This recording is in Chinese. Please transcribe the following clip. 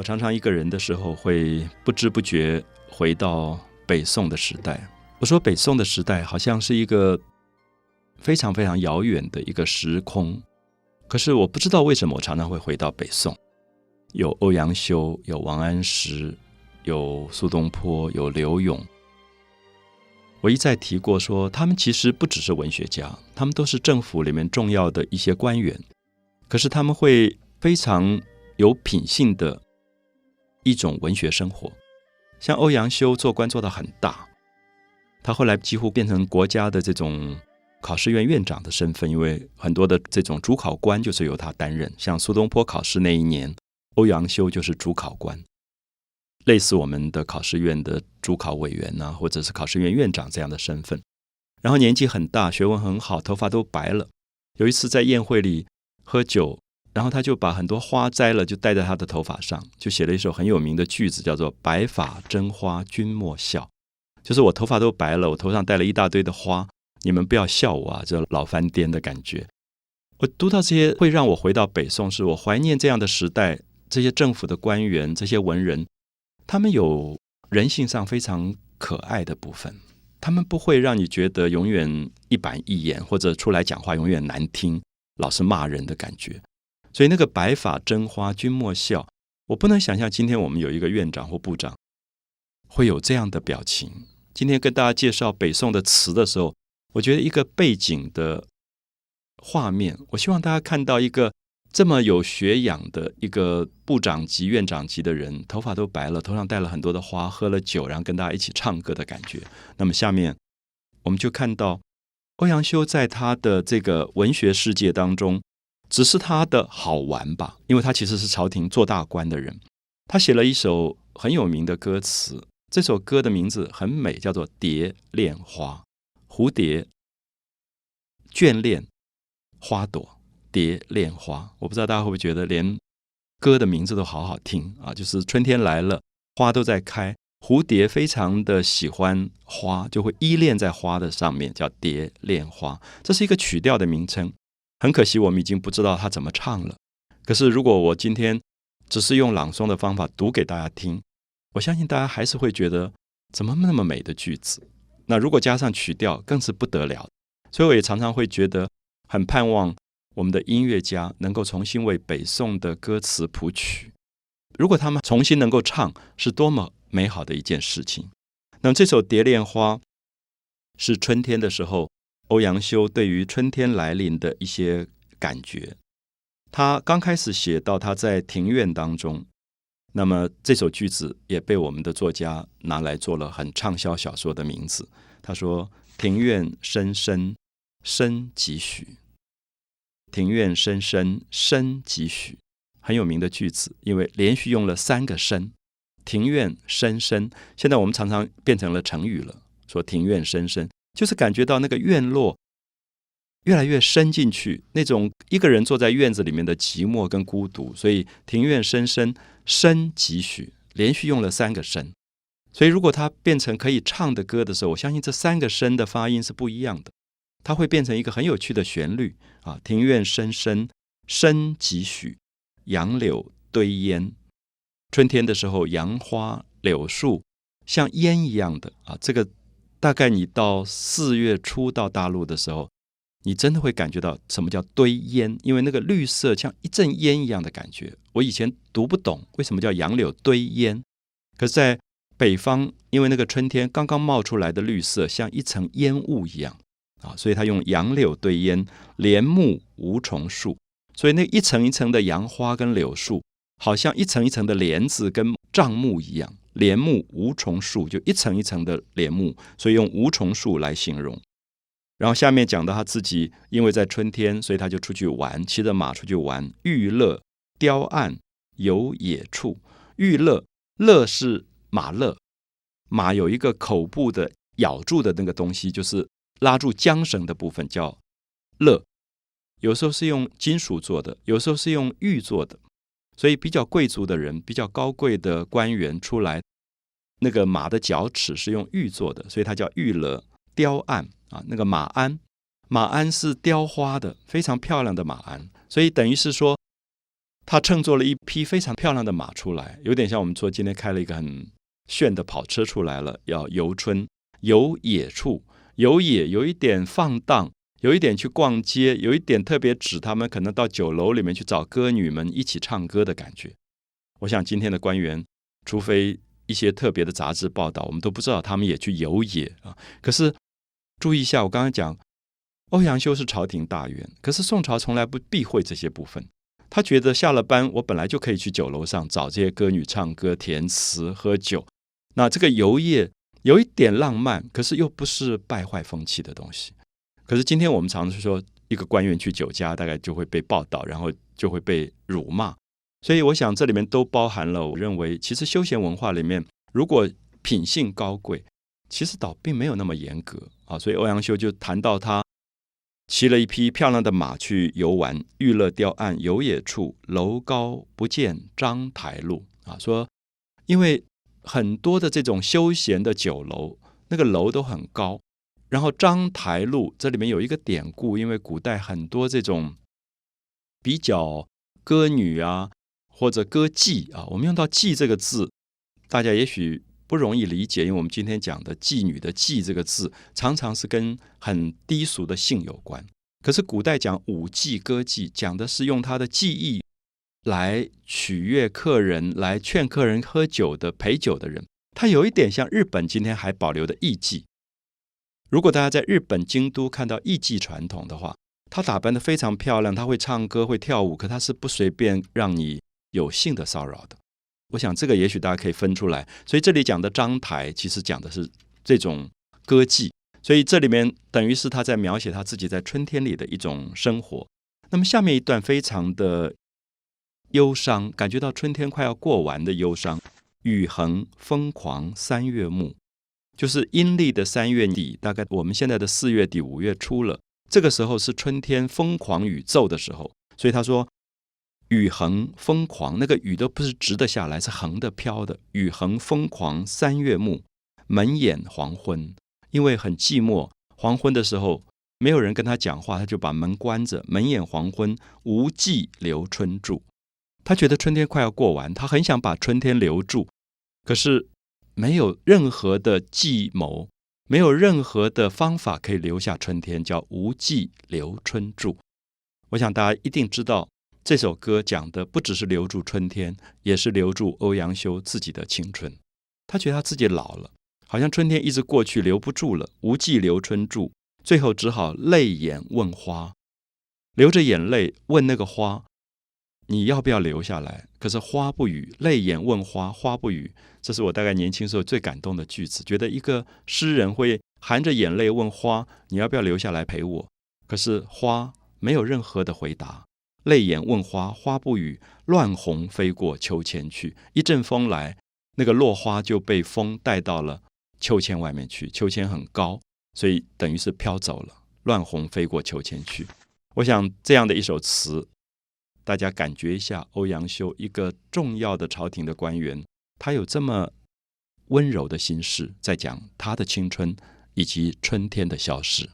我常常一个人的时候，会不知不觉回到北宋的时代。我说北宋的时代好像是一个非常非常遥远的一个时空，可是我不知道为什么我常常会回到北宋。有欧阳修，有王安石，有苏东坡，有柳永。我一再提过说，他们其实不只是文学家，他们都是政府里面重要的一些官员。可是他们会非常有品性的一种文学生活。像欧阳修做官做到很大，他后来几乎变成国家的这种考试院院长的身份，因为很多的这种主考官就是由他担任。像苏东坡考试那一年。欧阳修就是主考官，类似我们的考试院的主考委员呐，或者是考试院院长这样的身份。然后年纪很大，学问很好，头发都白了。有一次在宴会里喝酒，然后他就把很多花摘了，就戴在他的头发上，就写了一首很有名的句子，叫做“白发真花君莫笑”，就是我头发都白了，我头上戴了一大堆的花，你们不要笑我啊，这老翻颠的感觉。我读到这些，会让我回到北宋，是我怀念这样的时代。这些政府的官员，这些文人，他们有人性上非常可爱的部分，他们不会让你觉得永远一板一眼，或者出来讲话永远难听，老是骂人的感觉。所以那个白发真花君莫笑，我不能想象今天我们有一个院长或部长会有这样的表情。今天跟大家介绍北宋的词的时候，我觉得一个背景的画面，我希望大家看到一个。这么有学养的一个部长级、院长级的人，头发都白了，头上戴了很多的花，喝了酒，然后跟大家一起唱歌的感觉。那么下面我们就看到欧阳修在他的这个文学世界当中，只是他的好玩吧，因为他其实是朝廷做大官的人。他写了一首很有名的歌词，这首歌的名字很美，叫做《蝶恋花》，蝴蝶眷恋花朵。蝶恋花，我不知道大家会不会觉得连歌的名字都好好听啊！就是春天来了，花都在开，蝴蝶非常的喜欢花，就会依恋在花的上面，叫蝶恋花。这是一个曲调的名称。很可惜，我们已经不知道它怎么唱了。可是，如果我今天只是用朗诵的方法读给大家听，我相信大家还是会觉得怎么那么美的句子。那如果加上曲调，更是不得了。所以，我也常常会觉得很盼望。我们的音乐家能够重新为北宋的歌词谱曲，如果他们重新能够唱，是多么美好的一件事情。那么这首《蝶恋花》是春天的时候，欧阳修对于春天来临的一些感觉。他刚开始写到他在庭院当中，那么这首句子也被我们的作家拿来做了很畅销小说的名字。他说：“庭院深深深几许。”庭院深深深几许，很有名的句子，因为连续用了三个深。庭院深深，现在我们常常变成了成语了，说庭院深深，就是感觉到那个院落越来越深进去，那种一个人坐在院子里面的寂寞跟孤独。所以庭院深深深几许，连续用了三个深。所以如果它变成可以唱的歌的时候，我相信这三个深的发音是不一样的。它会变成一个很有趣的旋律啊！庭院深深深几许，杨柳堆烟。春天的时候，杨花柳树像烟一样的啊！这个大概你到四月初到大陆的时候，你真的会感觉到什么叫堆烟，因为那个绿色像一阵烟一样的感觉。我以前读不懂为什么叫杨柳堆烟，可是在北方，因为那个春天刚刚冒出来的绿色像一层烟雾一样。啊，所以他用杨柳堆烟，帘幕无重树，所以那一层一层的杨花跟柳树，好像一层一层的帘子跟帐幕一样。帘幕无重树，就一层一层的帘幕，所以用无重树来形容。然后下面讲到他自己，因为在春天，所以他就出去玩，骑着马出去玩。玉勒雕案有野处，玉勒勒是马勒，马有一个口部的咬住的那个东西，就是。拉住缰绳的部分叫勒，有时候是用金属做的，有时候是用玉做的，所以比较贵族的人、比较高贵的官员出来，那个马的脚齿是用玉做的，所以它叫玉勒雕鞍啊。那个马鞍，马鞍是雕花的，非常漂亮的马鞍，所以等于是说，他乘坐了一匹非常漂亮的马出来，有点像我们说今天开了一个很炫的跑车出来了，要游春游野处，游野有一点放荡，有一点去逛街，有一点特别指他们可能到酒楼里面去找歌女们一起唱歌的感觉。我想今天的官员，除非一些特别的杂志报道，我们都不知道他们也去游野啊。可是注意一下，我刚刚讲欧阳修是朝廷大员，可是宋朝从来不避讳这些部分。他觉得下了班，我本来就可以去酒楼上找这些歌女唱歌、填词、喝酒。那这个游业有一点浪漫，可是又不是败坏风气的东西。可是今天我们常常说，一个官员去酒家，大概就会被报道，然后就会被辱骂。所以我想，这里面都包含了。我认为，其实休闲文化里面，如果品性高贵，其实倒并没有那么严格啊。所以欧阳修就谈到他骑了一匹漂亮的马去游玩，玉勒雕岸游野处，楼高不见章台路啊。说，因为很多的这种休闲的酒楼，那个楼都很高，然后章台路这里面有一个典故，因为古代很多这种比较歌女啊。或者歌妓啊，我们用到“妓”这个字，大家也许不容易理解，因为我们今天讲的“妓女”的“妓”这个字，常常是跟很低俗的性有关。可是古代讲舞妓、歌妓，讲的是用他的技艺来取悦客人、来劝客人喝酒的陪酒的人。他有一点像日本今天还保留的艺妓。如果大家在日本京都看到艺妓传统的话，她打扮的非常漂亮，她会唱歌、会跳舞，可她是不随便让你。有性的骚扰的，我想这个也许大家可以分出来。所以这里讲的章台，其实讲的是这种歌妓。所以这里面等于是他在描写他自己在春天里的一种生活。那么下面一段非常的忧伤，感觉到春天快要过完的忧伤。雨横风狂三月暮，就是阴历的三月底，大概我们现在的四月底五月初了。这个时候是春天疯狂雨骤的时候，所以他说。雨横风狂，那个雨都不是直的下来，是横的飘的。雨横风狂，三月暮，门掩黄昏。因为很寂寞，黄昏的时候没有人跟他讲话，他就把门关着。门掩黄昏，无计留春住。他觉得春天快要过完，他很想把春天留住，可是没有任何的计谋，没有任何的方法可以留下春天，叫无计留春住。我想大家一定知道。这首歌讲的不只是留住春天，也是留住欧阳修自己的青春。他觉得他自己老了，好像春天一直过去，留不住了，无计留春住，最后只好泪眼问花，流着眼泪问那个花：“你要不要留下来？”可是花不语，泪眼问花，花不语。这是我大概年轻时候最感动的句子，觉得一个诗人会含着眼泪问花：“你要不要留下来陪我？”可是花没有任何的回答。泪眼问花，花不语，乱红飞过秋千去。一阵风来，那个落花就被风带到了秋千外面去。秋千很高，所以等于是飘走了。乱红飞过秋千去。我想这样的一首词，大家感觉一下，欧阳修一个重要的朝廷的官员，他有这么温柔的心事，在讲他的青春以及春天的消逝。